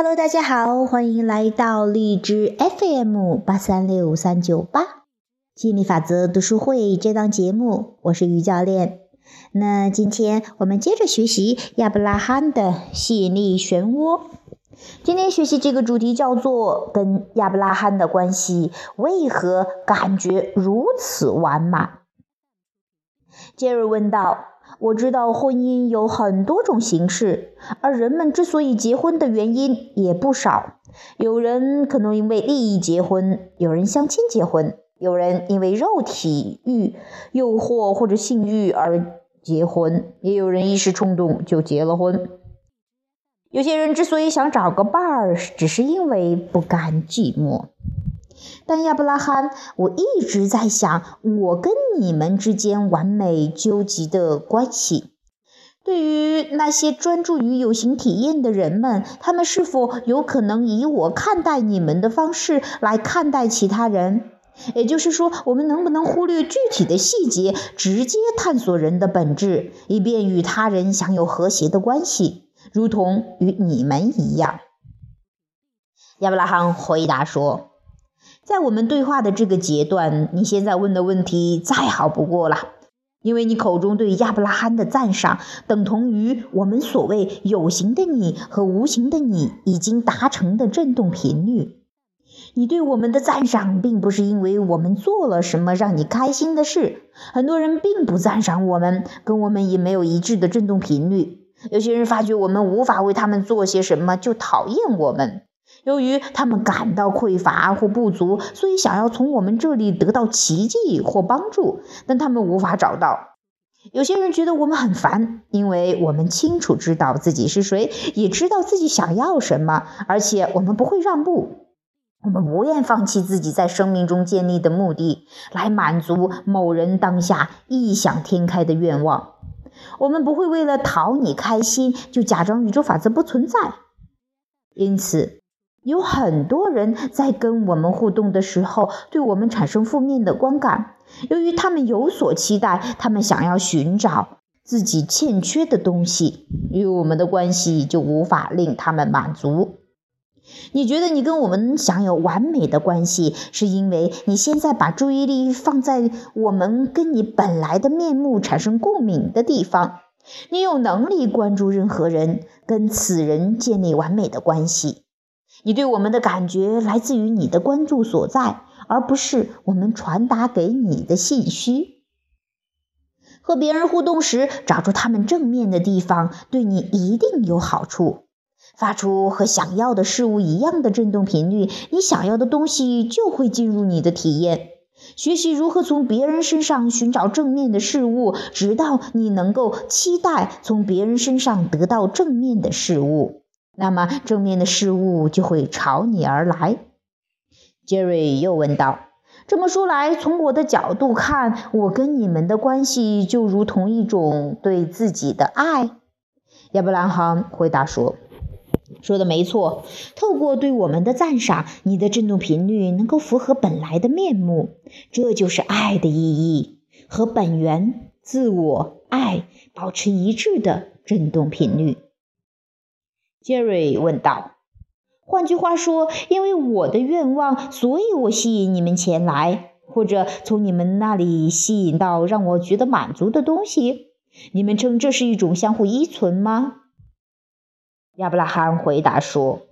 Hello，大家好，欢迎来到荔枝 FM 八三六三九八吸引力法则读书会这档节目，我是于教练。那今天我们接着学习亚伯拉罕的吸引力漩涡。今天学习这个主题叫做跟亚伯拉罕的关系为何感觉如此完满？杰瑞问道。我知道婚姻有很多种形式，而人们之所以结婚的原因也不少。有人可能因为利益结婚，有人相亲结婚，有人因为肉体欲、诱惑或者性欲而结婚，也有人一时冲动就结了婚。有些人之所以想找个伴儿，只是因为不甘寂寞。但亚伯拉罕，我一直在想，我跟你们之间完美究极的关系。对于那些专注于有形体验的人们，他们是否有可能以我看待你们的方式来看待其他人？也就是说，我们能不能忽略具体的细节，直接探索人的本质，以便与他人享有和谐的关系，如同与你们一样？亚伯拉罕回答说。在我们对话的这个阶段，你现在问的问题再好不过了，因为你口中对亚伯拉罕的赞赏，等同于我们所谓有形的你和无形的你已经达成的振动频率。你对我们的赞赏，并不是因为我们做了什么让你开心的事。很多人并不赞赏我们，跟我们也没有一致的振动频率。有些人发觉我们无法为他们做些什么，就讨厌我们。由于他们感到匮乏或不足，所以想要从我们这里得到奇迹或帮助，但他们无法找到。有些人觉得我们很烦，因为我们清楚知道自己是谁，也知道自己想要什么，而且我们不会让步。我们不愿放弃自己在生命中建立的目的，来满足某人当下异想天开的愿望。我们不会为了讨你开心就假装宇宙法则不存在。因此。有很多人在跟我们互动的时候，对我们产生负面的观感。由于他们有所期待，他们想要寻找自己欠缺的东西，与我们的关系就无法令他们满足。你觉得你跟我们享有完美的关系，是因为你现在把注意力放在我们跟你本来的面目产生共鸣的地方。你有能力关注任何人，跟此人建立完美的关系。你对我们的感觉来自于你的关注所在，而不是我们传达给你的信息。和别人互动时，找出他们正面的地方，对你一定有好处。发出和想要的事物一样的振动频率，你想要的东西就会进入你的体验。学习如何从别人身上寻找正面的事物，直到你能够期待从别人身上得到正面的事物。那么正面的事物就会朝你而来。杰瑞又问道：“这么说来，从我的角度看，我跟你们的关系就如同一种对自己的爱。”亚伯拉罕回答说：“说的没错。透过对我们的赞赏，你的振动频率能够符合本来的面目，这就是爱的意义，和本源、自我、爱保持一致的振动频率。”杰瑞问道：“换句话说，因为我的愿望，所以我吸引你们前来，或者从你们那里吸引到让我觉得满足的东西。你们称这是一种相互依存吗？”亚伯拉罕回答说：“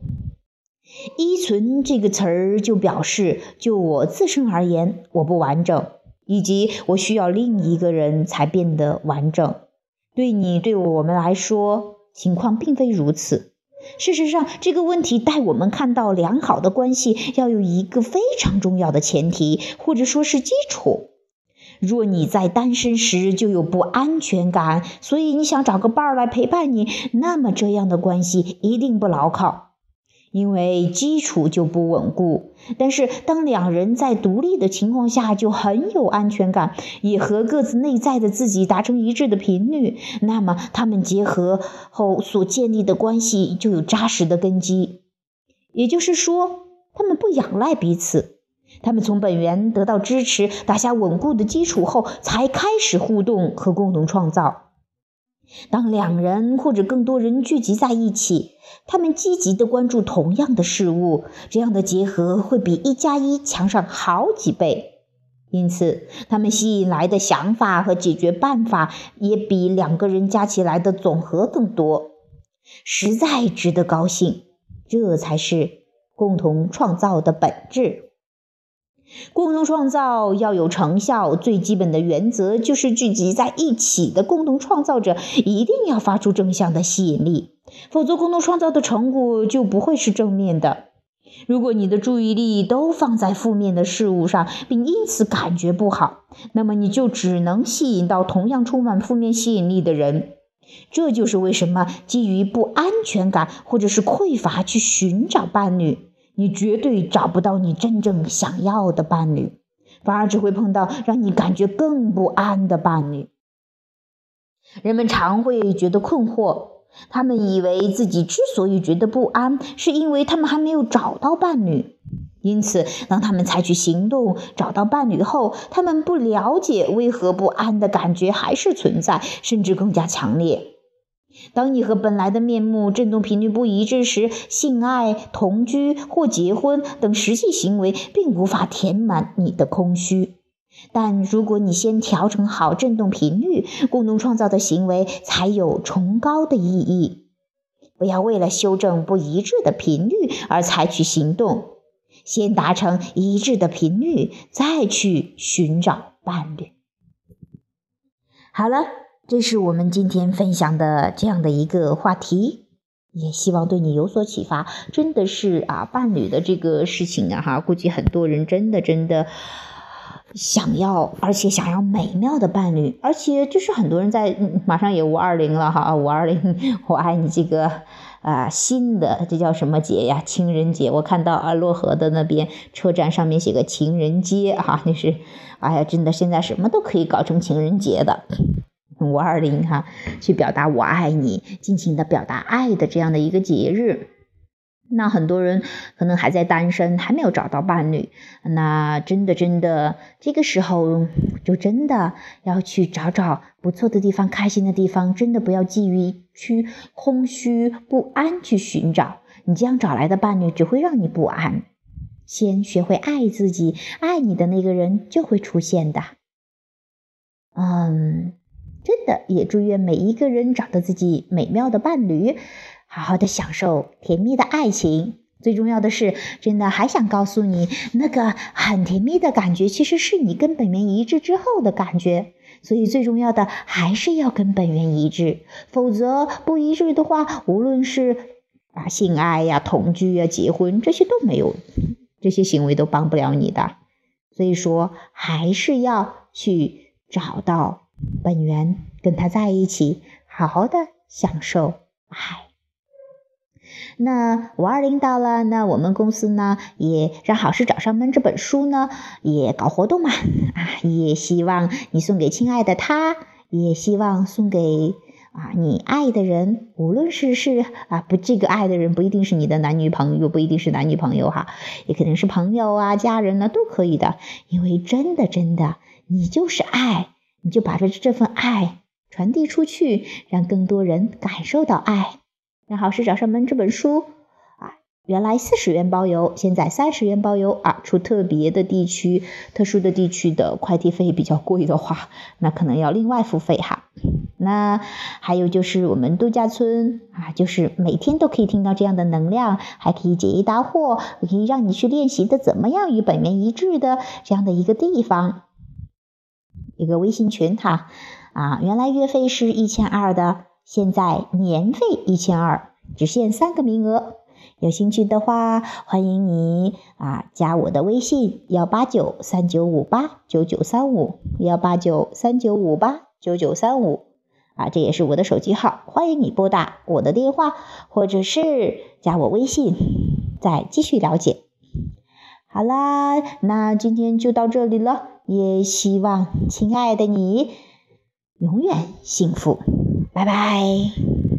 依存这个词儿就表示，就我自身而言，我不完整，以及我需要另一个人才变得完整。对你，对我们来说，情况并非如此。”事实上，这个问题带我们看到，良好的关系要有一个非常重要的前提，或者说是基础。若你在单身时就有不安全感，所以你想找个伴儿来陪伴你，那么这样的关系一定不牢靠。因为基础就不稳固，但是当两人在独立的情况下就很有安全感，也和各自内在的自己达成一致的频率，那么他们结合后所建立的关系就有扎实的根基。也就是说，他们不仰赖彼此，他们从本源得到支持，打下稳固的基础后，才开始互动和共同创造。当两人或者更多人聚集在一起，他们积极地关注同样的事物，这样的结合会比一加一强上好几倍。因此，他们吸引来的想法和解决办法也比两个人加起来的总和更多，实在值得高兴。这才是共同创造的本质。共同创造要有成效，最基本的原则就是聚集在一起的共同创造者一定要发出正向的吸引力，否则共同创造的成果就不会是正面的。如果你的注意力都放在负面的事物上，并因此感觉不好，那么你就只能吸引到同样充满负面吸引力的人。这就是为什么基于不安全感或者是匮乏去寻找伴侣。你绝对找不到你真正想要的伴侣，反而只会碰到让你感觉更不安的伴侣。人们常会觉得困惑，他们以为自己之所以觉得不安，是因为他们还没有找到伴侣。因此，当他们采取行动找到伴侣后，他们不了解为何不安的感觉还是存在，甚至更加强烈。当你和本来的面目振动频率不一致时，性爱、同居或结婚等实际行为并无法填满你的空虚。但如果你先调整好振动频率，共同创造的行为才有崇高的意义。不要为了修正不一致的频率而采取行动，先达成一致的频率，再去寻找伴侣。好了。这是我们今天分享的这样的一个话题，也希望对你有所启发。真的是啊，伴侣的这个事情啊，哈，估计很多人真的真的想要，而且想要美妙的伴侣，而且就是很多人在马上也五二零了哈，五二零 我爱你这个啊新的这叫什么节呀？情人节。我看到啊漯河的那边车站上面写个情人节哈，那是哎呀，真的现在什么都可以搞成情人节的。五二零哈，去表达我爱你，尽情的表达爱的这样的一个节日。那很多人可能还在单身，还没有找到伴侣。那真的真的，这个时候就真的要去找找不错的地方、开心的地方。真的不要基于去空虚不安去寻找，你这样找来的伴侣只会让你不安。先学会爱自己，爱你的那个人就会出现的。嗯。真的也祝愿每一个人找到自己美妙的伴侣，好好的享受甜蜜的爱情。最重要的是，真的还想告诉你，那个很甜蜜的感觉，其实是你跟本源一致之后的感觉。所以最重要的还是要跟本源一致，否则不一致的话，无论是啊性爱呀、同居呀、结婚这些都没有，这些行为都帮不了你的。所以说，还是要去找到。本源跟他在一起，好好的享受爱。那五二零到了，那我们公司呢也让好事找上门这本书呢也搞活动嘛啊，也希望你送给亲爱的他，也希望送给啊你爱的人，无论是是啊不这个爱的人不一定是你的男女朋友，不一定是男女朋友哈，也可能是朋友啊家人呢都可以的，因为真的真的你就是爱。你就把这这份爱传递出去，让更多人感受到爱。那好事找上门这本书啊，原来四十元包邮，现在三十元包邮啊。出特别的地区、特殊的地区的快递费比较贵的话，那可能要另外付费哈。那还有就是我们度假村啊，就是每天都可以听到这样的能量，还可以解疑答惑，可以让你去练习的怎么样与本源一致的这样的一个地方。一个微信群哈，啊，原来月费是一千二的，现在年费一千二，只限三个名额。有兴趣的话，欢迎你啊，加我的微信幺八九三九五八九九三五幺八九三九五八九九三五啊，这也是我的手机号，欢迎你拨打我的电话，或者是加我微信，再继续了解。好啦，那今天就到这里了。也希望亲爱的你永远幸福，拜拜。